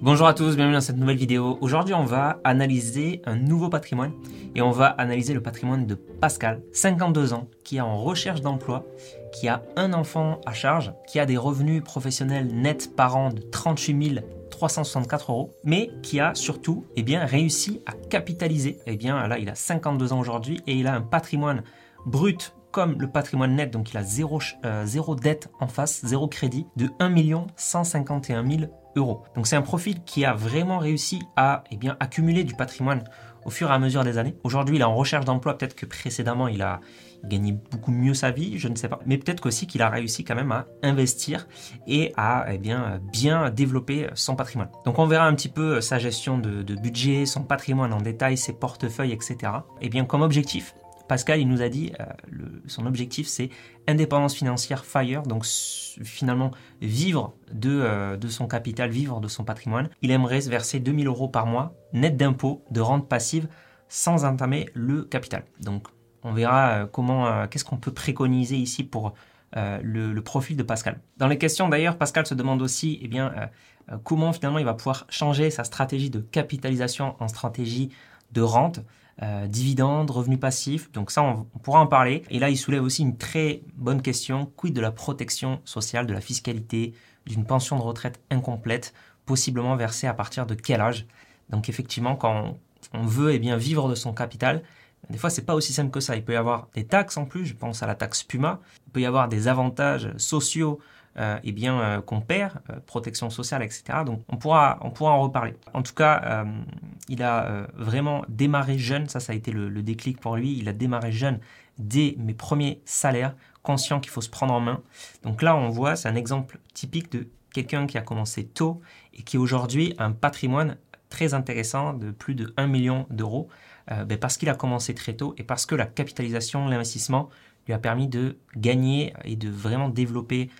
Bonjour à tous, bienvenue dans cette nouvelle vidéo. Aujourd'hui, on va analyser un nouveau patrimoine et on va analyser le patrimoine de Pascal, 52 ans, qui est en recherche d'emploi, qui a un enfant à charge, qui a des revenus professionnels nets par an de 38 364 euros, mais qui a surtout eh bien, réussi à capitaliser. Eh bien, là, il a 52 ans aujourd'hui et il a un patrimoine brut comme le patrimoine net, donc il a zéro, euh, zéro dette en face, zéro crédit, de 1 151 000 Donc c'est un profil qui a vraiment réussi à eh accumuler du patrimoine au fur et à mesure des années. Aujourd'hui, il est en recherche d'emploi, peut-être que précédemment, il a gagné beaucoup mieux sa vie, je ne sais pas. Mais peut-être aussi qu'il a réussi quand même à investir et à eh bien, bien développer son patrimoine. Donc on verra un petit peu sa gestion de, de budget, son patrimoine en détail, ses portefeuilles, etc. Et eh bien comme objectif, Pascal, il nous a dit, euh, son objectif, c'est indépendance financière FIRE, donc finalement vivre euh, de, son capital, vivre de son patrimoine. Il aimerait se verser 2000 euros par mois, net d'impôts, de rente passive, sans entamer le capital. Donc on verra euh, comment, qu'est-ce qu'on peut préconiser ici pour le, profil de Pascal. Dans les questions d'ailleurs, Pascal se demande aussi eh bien, comment finalement il va pouvoir changer sa stratégie de capitalisation en stratégie de rente. Euh, dividendes, revenus passifs. Donc ça, on, pourra en parler. Et là, il soulève aussi une très bonne question. Quid de la protection sociale, de la fiscalité, d'une pension de retraite incomplète, possiblement versée à partir de quel âge? Donc effectivement, quand on, veut eh bien, vivre de son capital, des fois, c'est pas aussi simple que ça. Il peut y avoir des taxes en plus. Je pense à la taxe Puma. Il peut y avoir des avantages sociaux euh, eh bien, euh, qu'on perd, euh, protection sociale, etc. Donc on pourra, on pourra en reparler. En tout cas, il a vraiment démarré jeune, ça ça a été le, déclic pour lui, il a démarré jeune dès mes premiers salaires, conscient qu'il faut se prendre en main. Donc là, on voit, c'est un exemple typique de quelqu'un qui a commencé tôt et qui aujourd'hui a un patrimoine très intéressant de plus de 1 million d'euros ben parce qu'il a commencé très tôt et parce que la capitalisation, l'investissement lui a permis de gagner et de vraiment développer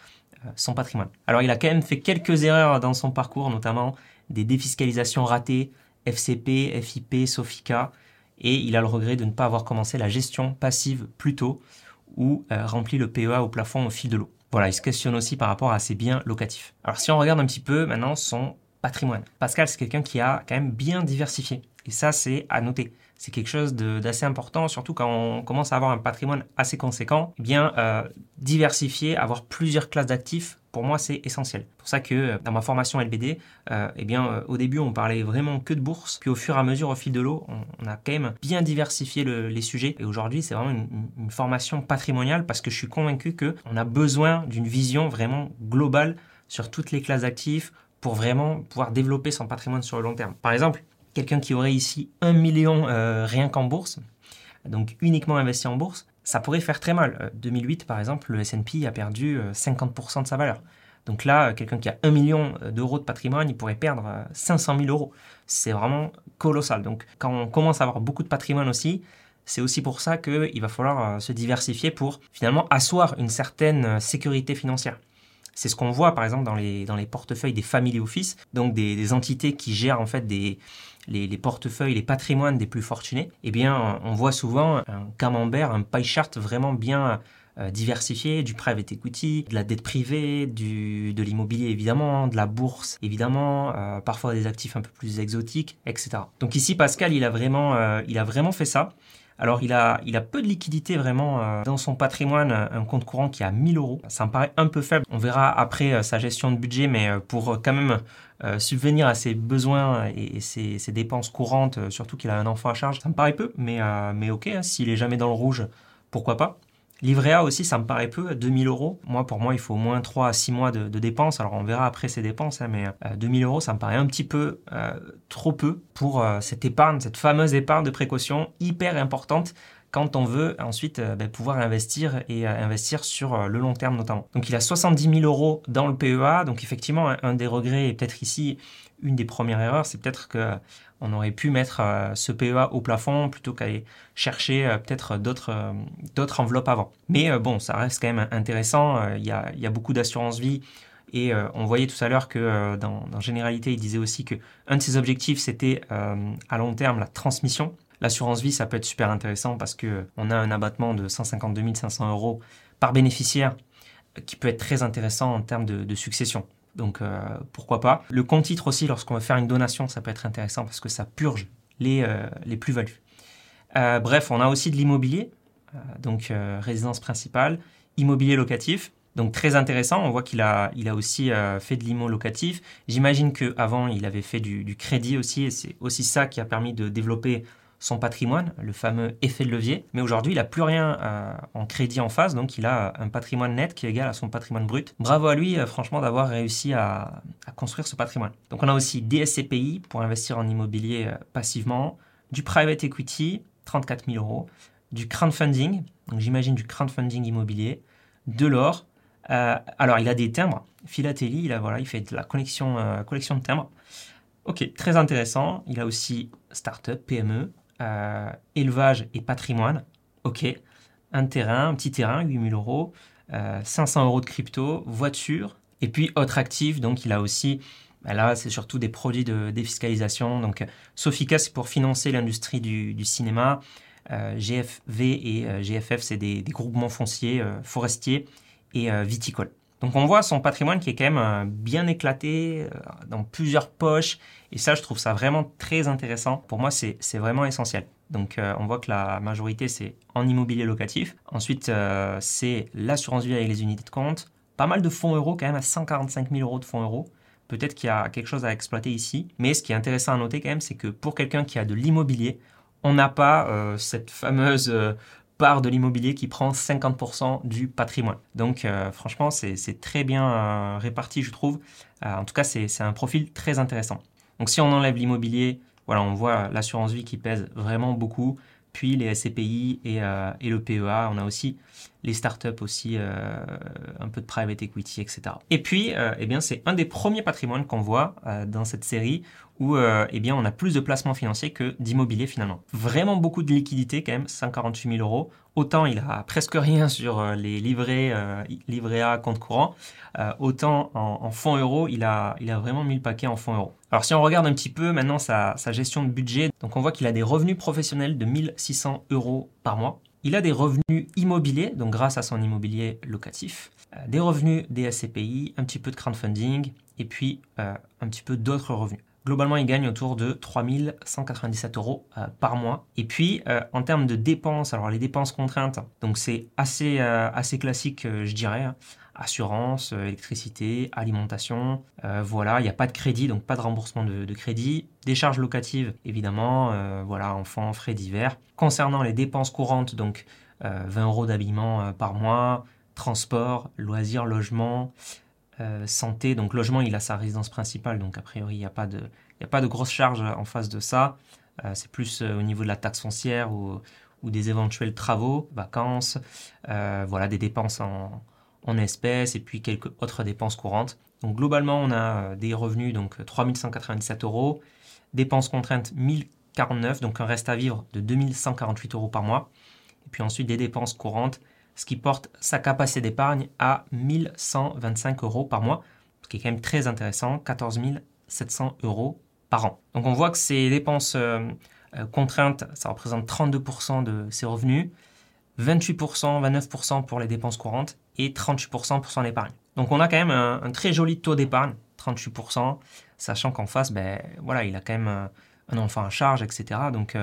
son patrimoine. Alors il a quand même fait quelques erreurs dans son parcours, notamment des défiscalisations ratées, FCP, FIP, Sofica, et il a le regret de ne pas avoir commencé la gestion passive plus tôt ou euh, rempli le PEA au plafond au fil de l'eau. Voilà, il se questionne aussi par rapport à ses biens locatifs. Alors si on regarde un petit peu maintenant son patrimoine, Pascal c'est quelqu'un qui a quand même bien diversifié, et ça c'est à noter c'est quelque chose d'assez important, surtout quand on commence à avoir un patrimoine assez conséquent. Eh bien, euh, diversifier, avoir plusieurs classes d'actifs, pour moi, c'est essentiel. C'est pour ça que euh, dans ma formation LBD, euh, eh bien, au début, on parlait vraiment que de bourse, puis au fur et à mesure, au fil de l'eau, on, a quand même bien diversifié les sujets. Et aujourd'hui, c'est vraiment une, une, formation patrimoniale parce que je suis convaincu qu'on a besoin d'une vision vraiment globale sur toutes les classes d'actifs pour vraiment pouvoir développer son patrimoine sur le long terme. Par exemple, quelqu'un qui aurait ici un million euh, rien qu'en bourse, donc uniquement investi en bourse, ça pourrait faire très mal. 2008, euh, par exemple, le S&P a perdu 50% euh, de sa valeur. Donc là, quelqu'un qui a un million d'euros de patrimoine, il pourrait perdre 500 000 euros. C'est vraiment colossal. Donc quand on commence à avoir beaucoup de patrimoine aussi, c'est aussi pour ça qu'il va falloir se diversifier pour finalement asseoir une certaine sécurité financière. C'est ce qu'on voit par exemple dans les, dans les portefeuilles des family office, donc des, entités qui gèrent en fait les, portefeuilles, les patrimoines des plus fortunés. Eh bien, on voit souvent un camembert, un pie chart vraiment bien euh, diversifié, du private equity, de la dette privée, du, de l'immobilier évidemment, de la bourse évidemment, euh, parfois des actifs un peu plus exotiques, etc. Donc ici, Pascal, il a vraiment, euh, il a vraiment fait ça. Alors il a, il a peu de liquidité vraiment euh, dans son patrimoine, un compte courant qui a 1000 euros. Ça me paraît un peu faible. On verra après euh, sa gestion de budget, mais euh, pour quand même subvenir à ses besoins et, ses, dépenses courantes, surtout qu'il a un enfant à charge, ça me paraît peu, mais, mais ok, hein, s'il est jamais dans le rouge, pourquoi pas. Livret A aussi, ça me paraît peu, 2000 euros. Moi, pour moi, il faut au moins 3 à 6 mois de, dépenses. Alors, on verra après ces dépenses, hein, mais 2000 euros, ça me paraît un petit peu trop peu pour cette épargne, cette fameuse épargne de précaution hyper importante quand on veut ensuite euh, ben, pouvoir investir et euh, investir sur euh, le long terme notamment. Donc il a 70 000 euros dans le PEA, donc effectivement un, des regrets et peut-être ici une des premières erreurs, c'est peut-être que on aurait pu mettre ce PEA au plafond plutôt qu'aller chercher peut-être d'autres d'autres enveloppes avant. Mais bon, ça reste quand même intéressant. Il y a, beaucoup d'assurance vie. Et on voyait tout à l'heure que dans, dans, Généralité, il disait aussi que un de ses objectifs, c'était à long terme la transmission. L'assurance vie, ça peut être super intéressant parce qu'on a un abattement de 152 500 euros par bénéficiaire qui peut être très intéressant en termes de, succession. Donc pourquoi pas. Le compte titre aussi, lorsqu'on veut faire une donation, ça peut être intéressant parce que ça purge les, les plus-values. bref, on a aussi de l'immobilier, donc résidence principale, immobilier locatif. Donc très intéressant, on voit qu'il a, il a aussi euh, fait de l'IMO locatif. J'imagine qu'avant, il avait fait du, crédit aussi, et c'est aussi ça qui a permis de développer son patrimoine, le fameux effet de levier. Mais aujourd'hui, il n'a plus rien euh, en crédit en face, donc il a un patrimoine net qui est égal à son patrimoine brut. Bravo à lui, euh, franchement, d'avoir réussi à, construire ce patrimoine. Donc on a aussi des SCPI pour investir en immobilier passivement, du private equity, 34 000 euros, du crowdfunding, donc j'imagine du crowdfunding immobilier, de l'or, euh, alors, il a des timbres. Philatélie, il, a, voilà, il fait de la collection, euh, collection de timbres. Ok, très intéressant. Il a aussi start-up, PME, euh, élevage et patrimoine. Ok, un terrain, un petit terrain, 8000 euros, 500 euros de crypto, voiture, et puis autre actif. Donc, il a aussi, bah là, c'est surtout des produits de défiscalisation. Donc, Sofica, c'est pour financer l'industrie du, cinéma. GFV et GFF, c'est des, des, groupements fonciers forestiers et euh, viticole. Donc on voit son patrimoine qui est quand même euh, bien éclaté euh, dans plusieurs poches. Et ça, je trouve ça vraiment très intéressant. Pour moi, c'est vraiment essentiel. Donc on voit que la majorité, c'est en immobilier locatif. Ensuite, c'est l'assurance vie avec les unités de compte. Pas mal de fonds euros, quand même à 145 000 euros de fonds euros. Peut-être qu'il y a quelque chose à exploiter ici. Mais ce qui est intéressant à noter quand même, c'est que pour quelqu'un qui a de l'immobilier, on n'a pas cette fameuse part de l'immobilier qui prend 50% du patrimoine. Donc euh, franchement, c'est très bien euh, réparti, je trouve. Euh, en tout cas, c'est un profil très intéressant. Donc si on enlève l'immobilier, voilà, on voit l'assurance vie qui pèse vraiment beaucoup, puis les SCPI et, et, le PEA. On a aussi les startups aussi, un peu de private equity, etc. Et puis, eh bien, c'est un des premiers patrimoines qu'on voit dans cette série où euh, eh bien, on a plus de placements financiers que d'immobilier finalement. Vraiment beaucoup de liquidités quand même, 148 000 euros. Autant il a presque rien sur euh, les livrets, euh, livrets A, compte courant, autant en, fonds euros, il a, il a vraiment mis le paquet en fonds euros. Alors si on regarde un petit peu maintenant sa, sa gestion de budget, donc on voit qu'il a des revenus professionnels de 1600 euros par mois. Il a des revenus immobiliers, donc grâce à son immobilier locatif, des revenus des SCPI, un petit peu de crowdfunding et puis un petit peu d'autres revenus. Globalement, il gagne autour de 3197 euros euh, par mois. Et puis, euh, en termes de dépenses, alors les dépenses contraintes, donc c'est assez, euh, assez classique, je dirais. Hein. Assurance, électricité, alimentation, voilà, il n'y a pas de crédit, donc pas de remboursement de, de crédit. Des charges locatives, évidemment, voilà, enfants, frais divers. Concernant les dépenses courantes, donc 20 euros d'habillement par mois, transport, loisirs, logement, euh, santé, donc logement, il a sa résidence principale, donc a priori, il n'y a, pas de, a pas de grosses charges en face de ça. Euh, c'est plus euh, au niveau de la taxe foncière ou, des éventuels travaux, vacances, voilà, des dépenses en, en, espèces et puis quelques autres dépenses courantes. Donc globalement, on a des revenus, donc 3197 euros, dépenses contraintes 1049, donc un reste à vivre de 2148 euros par mois, et puis ensuite des dépenses courantes ce qui porte sa capacité d'épargne à 1125 euros par mois, ce qui est quand même très intéressant, 14 700 euros par an. Donc on voit que ces dépenses euh, euh, contraintes, ça représente 32% de ses revenus, 28%, 29% pour les dépenses courantes et 38% pour son épargne. Donc on a quand même un, très joli taux d'épargne, 38%, sachant qu'en face, ben, voilà, il a quand même euh, un enfant à charge, etc. Donc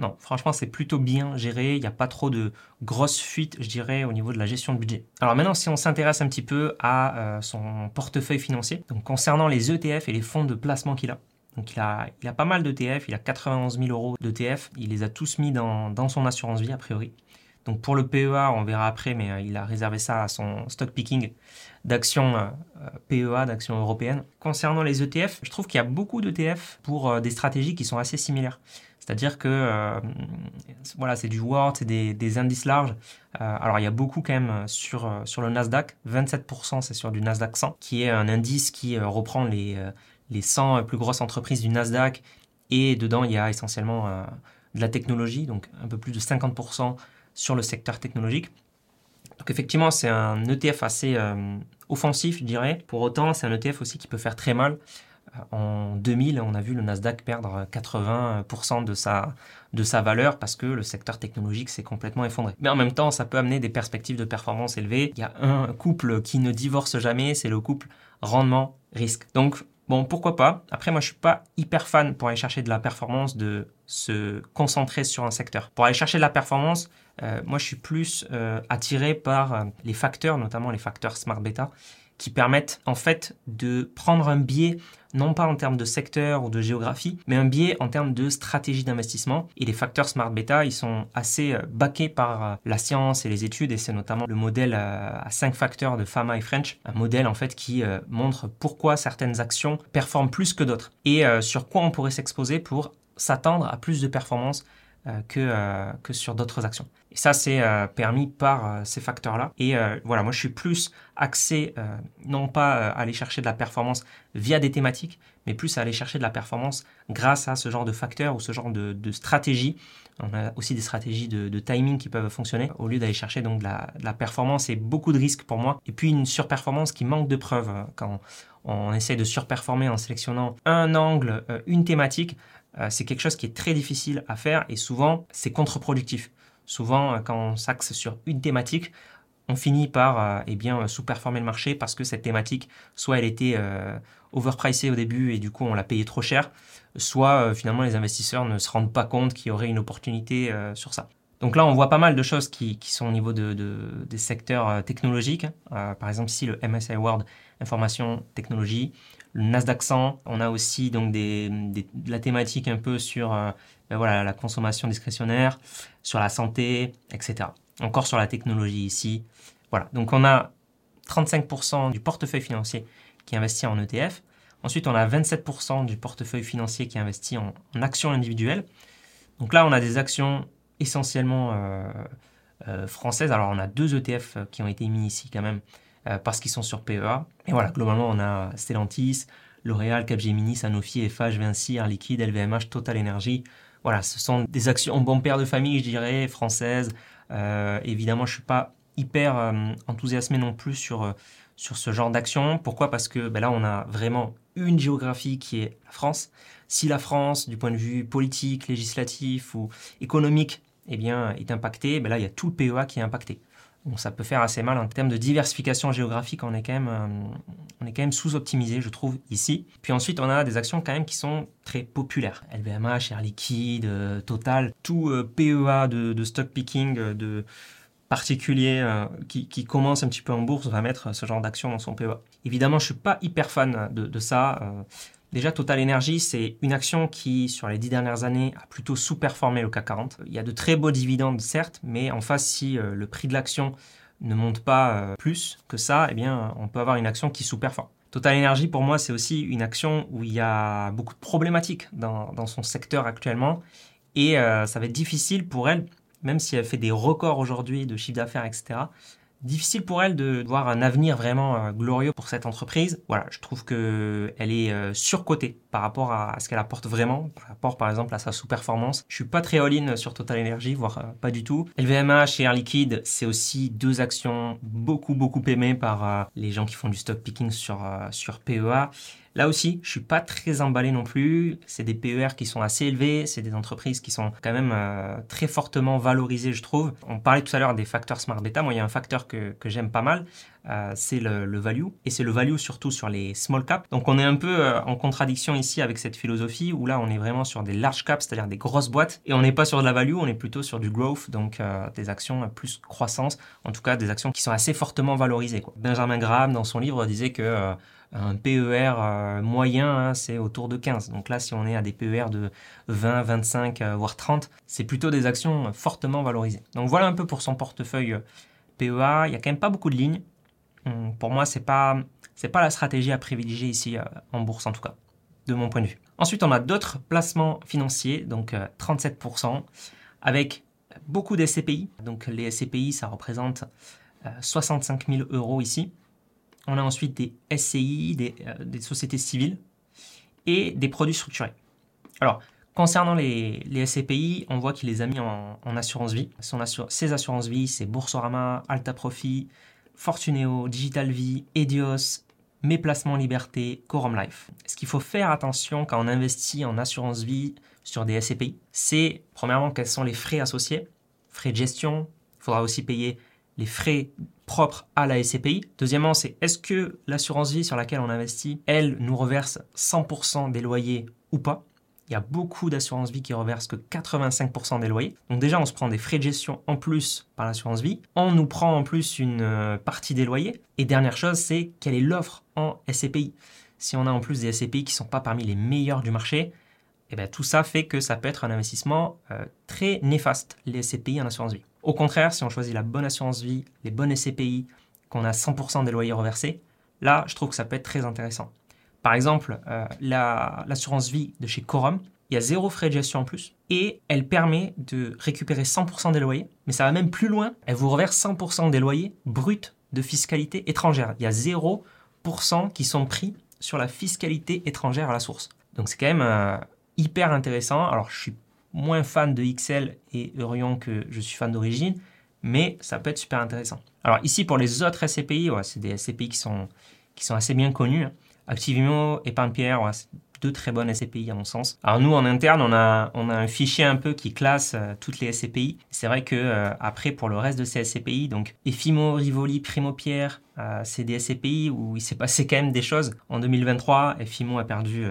non, franchement, c'est plutôt bien géré. Il n'y a pas trop de grosses fuites, je dirais, au niveau de la gestion de budget. Alors maintenant, si on s'intéresse un petit peu à euh, son portefeuille financier, concernant les ETF et les fonds de placement qu'il a. Il a, a pas mal d'ETF, il a 91 000 euros d'ETF. Il les a tous mis dans, dans son assurance vie, a priori. Donc pour le PEA, on verra après, mais euh, il a réservé ça à son stock picking d'actions euh, PEA, d'actions européennes. Concernant les ETF, je trouve qu'il y a beaucoup d'ETF pour des stratégies qui sont assez similaires. C'est-à-dire que euh, voilà, c'est du Word, c'est des, indices larges. Euh, alors il y a beaucoup quand même sur, euh, sur le Nasdaq. 27% c'est sur du Nasdaq 100, qui est un indice qui reprend les, les 100 plus grosses entreprises du Nasdaq. Et dedans, il y a essentiellement de la technologie, donc un peu plus de 50% sur le secteur technologique. Donc effectivement, c'est un ETF assez offensif, je dirais. Pour autant, c'est un ETF aussi qui peut faire très mal. En 2000, on a vu le Nasdaq perdre 80% de sa, de sa valeur parce que le secteur technologique s'est complètement effondré. Mais en même temps, ça peut amener des perspectives de performance élevées. Il y a un couple qui ne divorce jamais, c'est le couple rendement, risque. Donc Bon, pourquoi pas? Après, moi, je suis pas hyper fan pour aller chercher de la performance de se concentrer sur un secteur. Pour aller chercher de la performance, euh, moi, je suis plus euh, attiré par euh, les facteurs, notamment les facteurs smart beta, qui permettent en fait de prendre un biais, non pas en termes de secteur ou de géographie, mais un biais en termes de stratégie d'investissement. Et les facteurs Smart Beta, ils sont assez baqués par la science et les études, et c'est notamment le modèle à 5 facteurs de Fama et French, un modèle en fait qui montre pourquoi certaines actions performent plus que d'autres, et sur quoi on pourrait s'exposer pour s'attendre à plus de performance que, que sur d'autres actions. Et ça, c'est euh, permis par euh, ces facteurs-là. Et euh, voilà, moi, je suis plus axé, non pas à aller chercher de la performance via des thématiques, mais plus à aller chercher de la performance grâce à ce genre de facteurs ou ce genre de, de stratégie. On a aussi des stratégies de, timing qui peuvent fonctionner au lieu d'aller chercher donc de la, performance et beaucoup de risques pour moi. Et puis une surperformance qui manque de preuves quand on, essaie de surperformer en sélectionnant un angle, une thématique. C'est quelque chose qui est très difficile à faire et souvent c'est contre-productif. Souvent, euh, quand on s'axe sur une thématique, on finit par euh, eh bien, sous-performer le marché parce que cette thématique, soit elle était euh, overpricée au début et du coup on l'a payé trop cher, soit finalement les investisseurs ne se rendent pas compte qu'il y aurait une opportunité sur ça. Donc là, on voit pas mal de choses qui, sont au niveau de, des secteurs technologiques. par exemple, ici, le MSI World Information Technologie, le Nasdaq 100. On a aussi donc des, de la thématique un peu sur ben voilà, la consommation discrétionnaire, sur la santé, etc. Encore sur la technologie ici. Voilà, donc on a 35% du portefeuille financier qui investit en ETF. Ensuite, on a 27% du portefeuille financier qui investit en, en, actions individuelles. Donc là, on a des actions essentiellement euh, euh, françaises. Alors, on a deux ETF qui ont été mis ici quand même euh, parce qu'ils sont sur PEA. Et voilà, globalement, on a Stellantis, L'Oréal, Capgemini, Sanofi, FH, Vinci, Air Liquide, LVMH, Total Energy, voilà, ce sont des actions bon père de famille, je dirais, françaises. Euh, évidemment, je suis pas hyper euh, enthousiasmé non plus sur, euh, sur ce genre d'action. Pourquoi? Parce que ben là, on a vraiment une géographie qui est la France. Si la France, du point de vue politique, législatif ou économique, eh bien, est impactée, ben là, il y a tout le PEA qui est impacté ça peut faire assez mal en termes de diversification géographique. On est quand même, euh, on est quand même sous-optimisé, je trouve, ici. Puis ensuite, on a des actions quand même qui sont très populaires. LVMH, Air Liquide, euh, Total, tout euh, PEA de, stock picking, de particulier qui, commence un petit peu en bourse va mettre ce genre d'action dans son PEA. Évidemment, je suis pas hyper fan de ça. Déjà, Total Energy, c'est une action qui, sur les dix dernières années, a plutôt sous-performé le CAC 40. Il y a de très beaux dividendes, certes, mais en face, si euh, le prix de l'action ne monte pas euh, plus que ça, eh bien, on peut avoir une action qui sous-performe. Total Energy, pour moi, c'est aussi une action où il y a beaucoup de problématiques dans, son secteur actuellement. Et euh, ça va être difficile pour elle, même si elle fait des records aujourd'hui de chiffre d'affaires, etc., difficile pour elle de voir un avenir vraiment euh, glorieux pour cette entreprise. Voilà, je trouve que elle est euh, surcotée par rapport à, ce qu'elle apporte vraiment, par rapport par exemple à sa sous-performance. Je suis pas très all-in sur Total Energy, voire euh, pas du tout. LVMH et Air Liquide, c'est aussi deux actions beaucoup beaucoup aimées par les gens qui font du stock picking sur sur PEA. Là aussi, je suis pas très emballé non plus. C'est des PER qui sont assez élevés, c'est des entreprises qui sont quand même euh, très fortement valorisées, je trouve. On parlait tout à l'heure des facteurs smart beta. Moi, il y a un facteur que, j'aime pas mal, euh, c'est le, value. Et c'est le value surtout sur les small caps. Donc, on est un peu euh, en contradiction ici avec cette philosophie où là, on est vraiment sur des large caps, c'est-à-dire des grosses boîtes. Et on n'est pas sur de la value, on est plutôt sur du growth, donc des actions plus croissance. En tout cas, des actions qui sont assez fortement valorisées. Benjamin Graham, dans son livre, disait que un PER euh, moyen, hein, c'est autour de 15. Donc là, si on est à des PER de 20, 25, euh, voire 30, c'est plutôt des actions fortement valorisées. Donc voilà un peu pour son portefeuille PEA. Il n'y a quand même pas beaucoup de lignes. Hum, pour moi, c'est pas c'est pas la stratégie à privilégier ici euh, en bourse en tout cas, de mon point de vue. Ensuite, on a d'autres placements financiers, donc 37%, avec beaucoup de SCPI. Donc les SCPI, ça représente 65 000 euros ici. On a ensuite des SCI, euh, des, sociétés civiles et des produits structurés. Alors, concernant les, SCPI, on voit qu'il les a mis en, assurance vie. Son ses assurances vie, c'est Boursorama, Alta Profit, Fortuneo, Digital Vie, Edios, Mes Placements Liberté, Quorum Life. Ce qu'il faut faire attention quand on investit en assurance vie sur des SCPI, c'est premièrement quels sont les frais associés, frais de gestion. Il faudra aussi payer les frais propre à la SCPI. Deuxièmement, c'est est-ce que l'assurance vie sur laquelle on investit, elle nous reverse 100% des loyers ou pas? Il y a beaucoup d'assurances vie qui reversent que 85% des loyers. Donc déjà, on se prend des frais de gestion en plus par l'assurance vie. On nous prend en plus une euh, partie des loyers. Et dernière chose, c'est quelle est l'offre en SCPI. Si on a en plus des SCPI qui ne sont pas parmi les meilleurs du marché, eh bien, tout ça fait que ça peut être un investissement euh, très néfaste, les SCPI en assurance vie. Au contraire, si on choisit la bonne assurance vie, les bonnes SCPI, qu'on a 100% des loyers reversés, là, je trouve que ça peut être très intéressant. Par exemple, euh, l'assurance vie de chez Corum, il y a zéro frais de gestion en plus et elle permet de récupérer 100% des loyers, mais ça va même plus loin. Elle vous reverse 100% des loyers bruts de fiscalité étrangère. Il y a 0% qui sont pris sur la fiscalité étrangère à la source. Donc c'est quand même euh, hyper intéressant. Alors je suis moins fan de XL et Eurion que je suis fan d'origine, mais ça peut être super intéressant. Alors ici pour les autres SCPI, c'est des SCPI qui sont, qui sont assez bien connus. Hein. Activimo et Pierre, c'est deux très bonnes SCPI à mon sens. Alors nous en interne, on a, on a un fichier un peu qui classe euh, toutes les SCPI. C'est vrai que euh, après pour le reste de ces SCPI, donc Efimo, Rivoli, Primo Pierre, euh, c'est des SCPI où il s'est passé quand même des choses. En 2023, Efimo a perdu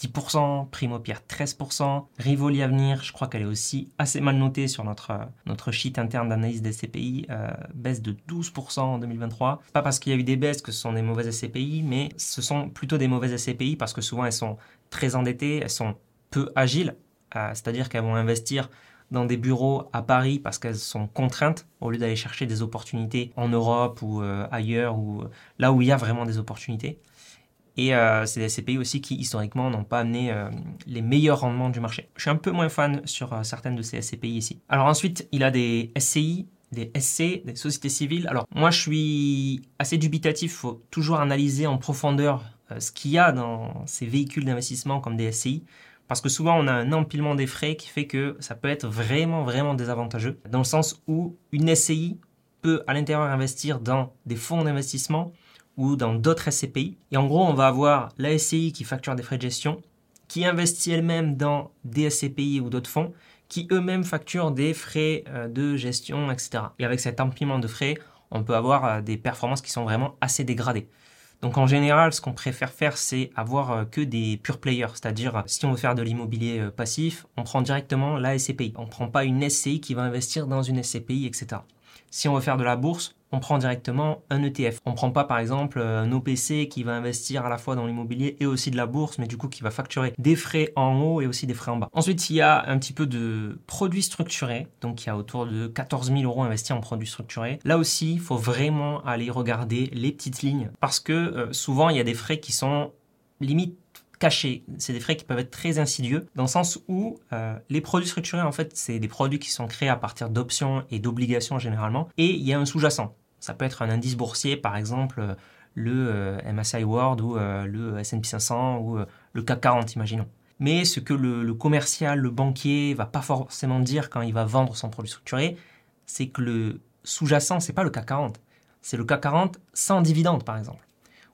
10%, Primo Pierre 13%, Rivoli Avenir, je crois qu'elle est aussi assez mal notée sur notre, notre sheet interne d'analyse des SCPI, euh, baisse de 12% en 2023. Pas parce qu'il y a eu des baisses que ce sont des mauvaises SCPI, mais ce sont plutôt des mauvaises SCPI parce que souvent elles sont très endettées, elles sont peu agiles, euh, c'est-à-dire qu'elles vont investir dans des bureaux à Paris parce qu'elles sont contraintes au lieu d'aller chercher des opportunités en Europe ou euh, ailleurs ou là où il y a vraiment des opportunités. Et euh, c'est des SCPI aussi qui, historiquement, n'ont pas amené euh, les meilleurs rendements du marché. Je suis un peu moins fan sur euh, certaines de ces SCPI ici. Alors ensuite, il a des SCI, des SC, des sociétés civiles. Alors moi, je suis assez dubitatif. Il faut toujours analyser en profondeur ce qu'il y a dans ces véhicules d'investissement comme des SCI. Parce que souvent, on a un empilement des frais qui fait que ça peut être vraiment, vraiment désavantageux. Dans le sens où une SCI peut, à l'intérieur, investir dans des fonds d'investissement ou dans d'autres SCPI. Et en gros, on va avoir la SCI qui facture des frais de gestion, qui investit elle-même dans des SCPI ou d'autres fonds, qui eux-mêmes facturent des frais euh, de gestion, etc. Et avec cet empilement de frais, on peut avoir euh, des performances qui sont vraiment assez dégradées. Donc en général, ce qu'on préfère faire, c'est avoir euh, que des pure players, c'est-à-dire si on veut faire de l'immobilier passif, on prend directement la SCPI. On ne prend pas une SCI qui va investir dans une SCPI, etc. Si on veut faire de la bourse, on prend directement un ETF. On ne prend pas par exemple un OPC qui va investir à la fois dans l'immobilier et aussi de la bourse, mais du coup qui va facturer des frais en haut et aussi des frais en bas. Ensuite, il y a un petit peu de produits structurés, donc il y a autour de 14 000 euros investis en produits structurés. Là aussi, il faut vraiment aller regarder les petites lignes parce que euh, souvent il y a des frais qui sont limite cachés. C'est des frais qui peuvent être très insidieux, dans le sens où euh, les produits structurés, en fait, c'est des produits qui sont créés à partir d'options et d'obligations généralement, et il y a un sous-jacent. Ça peut être un indice boursier, par exemple euh, le euh, MSCI World ou le S&P 500 ou le CAC 40, imaginons. Mais ce que le, commercial, le banquier va pas forcément dire quand il va vendre son produit structuré, c'est que le sous-jacent, c'est pas le CAC 40. C'est le CAC 40 sans dividende, par exemple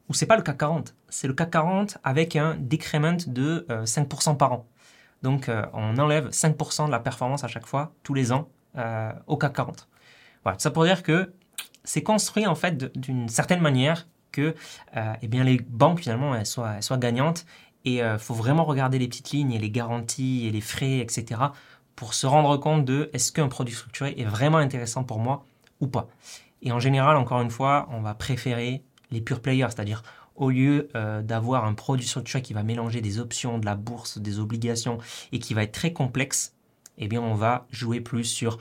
ou c'est pas le CAC 40, c'est le CAC 40 avec un decrement de 5% euh, par an. Donc euh, on enlève 5% de la performance à chaque fois, tous les ans, euh, au CAC 40. Voilà, ça pour dire que c'est construit en fait d'une certaine manière que eh bien, les banques finalement elles soient, soient gagnantes et il faut vraiment regarder les petites lignes et les garanties et les frais, etc. pour se rendre compte de est-ce qu'un produit structuré est vraiment intéressant pour moi ou pas. Et en général, encore une fois, on va préférer les pure players, c'est-à-dire au lieu euh, d'avoir un produit structuré qui va mélanger des options, de la bourse, des obligations et qui va être très complexe, eh bien on va jouer plus sur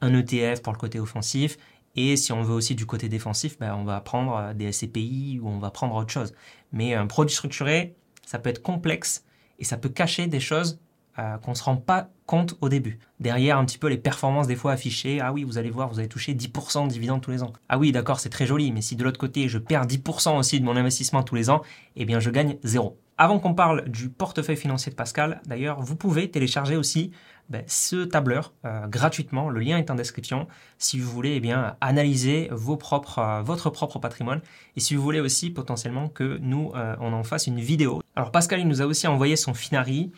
un ETF pour le côté offensif et si on veut aussi du côté défensif, ben, on va prendre euh, des SCPI ou on va prendre autre chose. Mais un produit structuré, ça peut être complexe et ça peut cacher des choses euh, qu'on ne se rend pas compte au début. Derrière, un petit peu les performances des fois affichées. Ah oui, vous allez voir, vous allez toucher 10% de dividendes tous les ans. Ah oui, d'accord, c'est très joli, mais si de l'autre côté, je perds 10% aussi de mon investissement tous les ans, eh bien, je gagne zéro. Avant qu'on parle du portefeuille financier de Pascal, d'ailleurs, vous pouvez télécharger aussi ben, ce tableur euh, gratuitement. Le lien est en description si vous voulez eh bien, analyser vos propres, euh, votre propre patrimoine et si vous voulez aussi potentiellement que nous, on en fasse une vidéo. Alors Pascal, il nous a aussi envoyé son Finari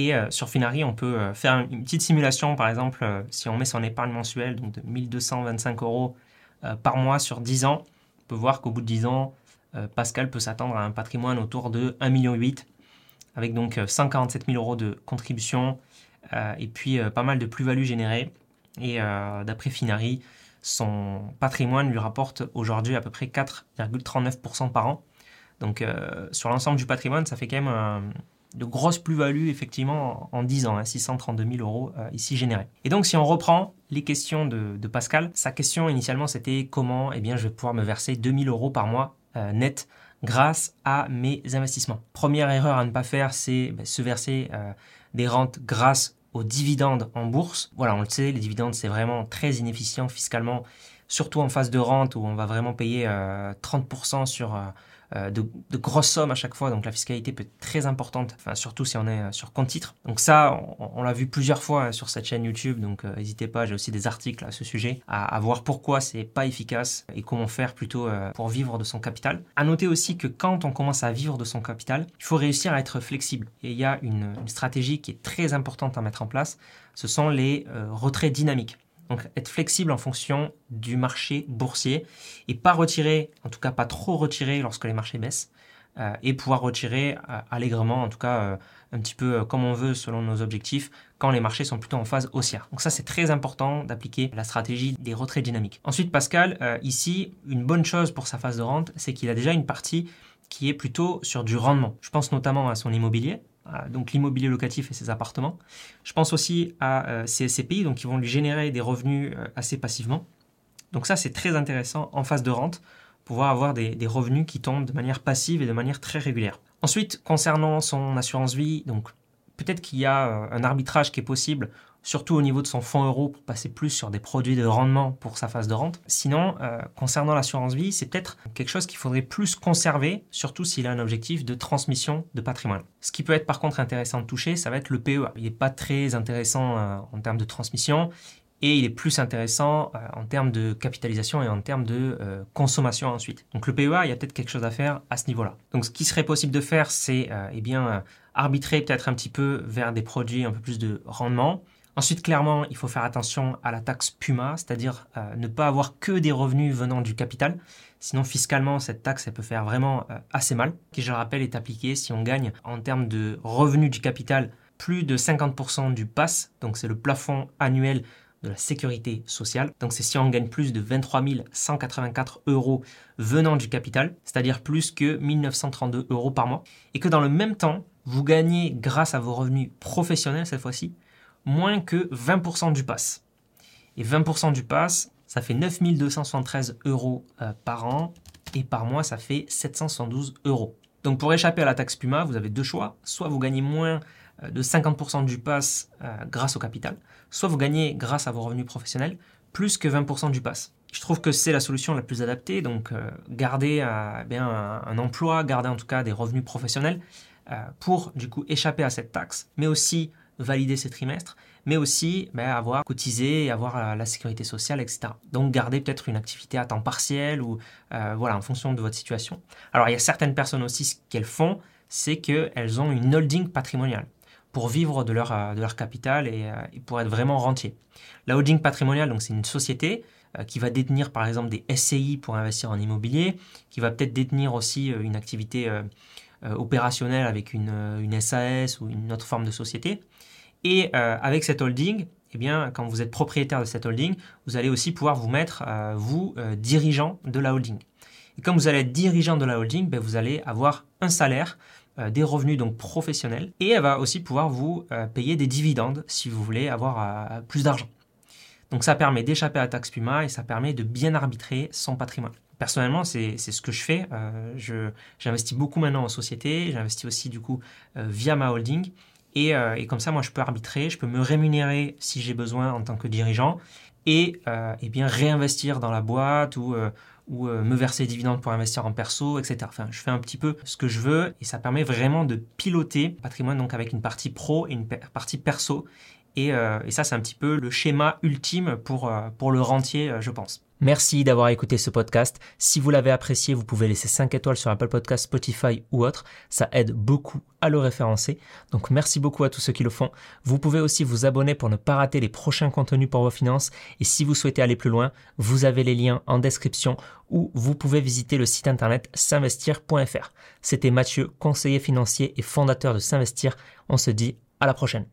et euh, sur Finari, on peut euh, faire une petite simulation, par exemple, euh, si on met son épargne mensuelle de 1225 euros par mois sur 10 ans. On peut voir qu'au bout de 10 ans, Pascal peut s'attendre à un patrimoine autour de 1,8 million, avec donc 147 000 euros de contribution et puis pas mal de plus-value générée. Et d'après Finari, son patrimoine lui rapporte aujourd'hui à peu près 4,39% par an. Donc sur l'ensemble du patrimoine, ça fait quand même de grosses plus-values effectivement en 10 ans, 632 hein, 000 euros euh, ici générés. Et donc si on reprend les questions de, Pascal, sa question initialement c'était comment eh bien, je vais pouvoir me verser 2000 euros par mois euh, net grâce à mes investissements? Première erreur à ne pas faire, c'est ben, se verser des rentes grâce aux dividendes en bourse. Voilà, on le sait, les dividendes, c'est vraiment très inefficient fiscalement, surtout en phase de rente où on va vraiment payer 30% sur euh, de, grosses sommes à chaque fois, donc la fiscalité peut être très importante, enfin, surtout si on est euh, sur compte titre. Donc ça, on, l'a vu plusieurs fois hein, sur cette chaîne YouTube, donc euh, n'hésitez pas, j'ai aussi des articles à ce sujet, à, voir pourquoi c'est pas efficace et comment faire plutôt pour vivre de son capital. À noter aussi que quand on commence à vivre de son capital, il faut réussir à être flexible. Et il y a une, stratégie qui est très importante à mettre en place, ce sont les retraits dynamiques. Donc être flexible en fonction du marché boursier et pas retirer, en tout cas pas trop retirer lorsque les marchés baissent euh, et pouvoir retirer euh, allègrement, en tout cas euh, un petit peu comme on veut selon nos objectifs quand les marchés sont plutôt en phase haussière. Donc ça c'est très important d'appliquer la stratégie des retraits dynamiques. Ensuite Pascal, ici une bonne chose pour sa phase de rente, c'est qu'il a déjà une partie qui est plutôt sur du rendement. Je pense notamment à son immobilier donc l'immobilier locatif et ses appartements. Je pense aussi à euh, ces SCPI, donc qui vont lui générer des revenus euh, assez passivement. Donc ça, c'est très intéressant en phase de rente, pouvoir avoir des, des, revenus qui tombent de manière passive et de manière très régulière. Ensuite, concernant son assurance vie, donc peut-être qu'il y a euh, un arbitrage qui est possible surtout au niveau de son fonds euro pour passer plus sur des produits de rendement pour sa phase de rente. Sinon, euh, concernant l'assurance vie, c'est peut-être quelque chose qu'il faudrait plus conserver, surtout s'il a un objectif de transmission de patrimoine. Ce qui peut être par contre intéressant de toucher, ça va être le PEA. Il n'est pas très intéressant euh, en termes de transmission et il est plus intéressant euh, en termes de capitalisation et en termes de consommation ensuite. Donc le PEA, il y a peut-être quelque chose à faire à ce niveau-là. Donc ce qui serait possible de faire, c'est eh bien arbitrer peut-être un petit peu vers des produits un peu plus de rendement Ensuite, clairement, il faut faire attention à la taxe PUMA, c'est-à-dire euh, ne pas avoir que des revenus venant du capital. Sinon, fiscalement, cette taxe, elle peut faire vraiment euh, assez mal. Qui, je le rappelle, est appliquée si on gagne en termes de revenus du capital plus de 50% du PAS, donc c'est le plafond annuel de la sécurité sociale. Donc c'est si on gagne plus de 23 184 euros venant du capital, c'est-à-dire plus que 1932 euros par mois, et que dans le même temps, vous gagnez grâce à vos revenus professionnels cette fois-ci, moins que 20% du pass. Et 20% du pass, ça fait 9273 euros euh, par an et par mois, ça fait 772 euros. Donc pour échapper à la taxe Puma, vous avez deux choix. Soit vous gagnez moins euh, de 50% du pass euh, grâce au capital, soit vous gagnez grâce à vos revenus professionnels plus que 20% du pass. Je trouve que c'est la solution la plus adaptée, donc garder un, un, emploi, garder en tout cas des revenus professionnels pour du coup échapper à cette taxe, mais aussi valider ses trimestres, mais aussi ben, avoir cotisé, avoir la, sécurité sociale, etc. Donc garder peut-être une activité à temps partiel ou euh, voilà en fonction de votre situation. Alors il y a certaines personnes aussi ce qu'elles font, c'est qu'elles ont une holding patrimoniale pour vivre de leur, euh, de leur capital et, euh, et, pour être vraiment rentier. La holding patrimoniale, donc c'est une société qui va détenir par exemple des SCI pour investir en immobilier, qui va peut-être détenir aussi une activité opérationnelle avec une SAS ou une autre forme de société. Et euh, avec cette holding, eh bien, quand vous êtes propriétaire de cette holding, vous allez aussi pouvoir vous mettre, euh, vous, euh, dirigeant de la holding. Et comme vous allez être dirigeant de la holding, ben, vous allez avoir un salaire, des revenus donc professionnels, et elle va aussi pouvoir vous payer des dividendes si vous voulez avoir plus d'argent. Donc ça permet d'échapper à la taxe PUMA et ça permet de bien arbitrer son patrimoine. Personnellement, c'est ce que je fais. j'investis beaucoup maintenant en société, j'investis aussi du coup via ma holding. Euh, et, comme ça, moi, je peux arbitrer, je peux me rémunérer si j'ai besoin en tant que dirigeant et, euh, bien réinvestir dans la boîte ou, euh, ou me verser des dividendes pour investir en perso, etc. Enfin, je fais un petit peu ce que je veux et ça permet vraiment de piloter le patrimoine donc avec une partie pro et une partie perso Et, et ça, c'est un petit peu le schéma ultime pour, pour le rentier, je pense. Merci d'avoir écouté ce podcast. Si vous l'avez apprécié, vous pouvez laisser 5 étoiles sur Apple Podcast, Spotify ou autre. Ça aide beaucoup à le référencer. Donc merci beaucoup à tous ceux qui le font. Vous pouvez aussi vous abonner pour ne pas rater les prochains contenus pour vos finances. Et si vous souhaitez aller plus loin, vous avez les liens en description ou vous pouvez visiter le site internet s'investir.fr. C'était Mathieu, conseiller financier et fondateur de S'investir. On se dit à la prochaine.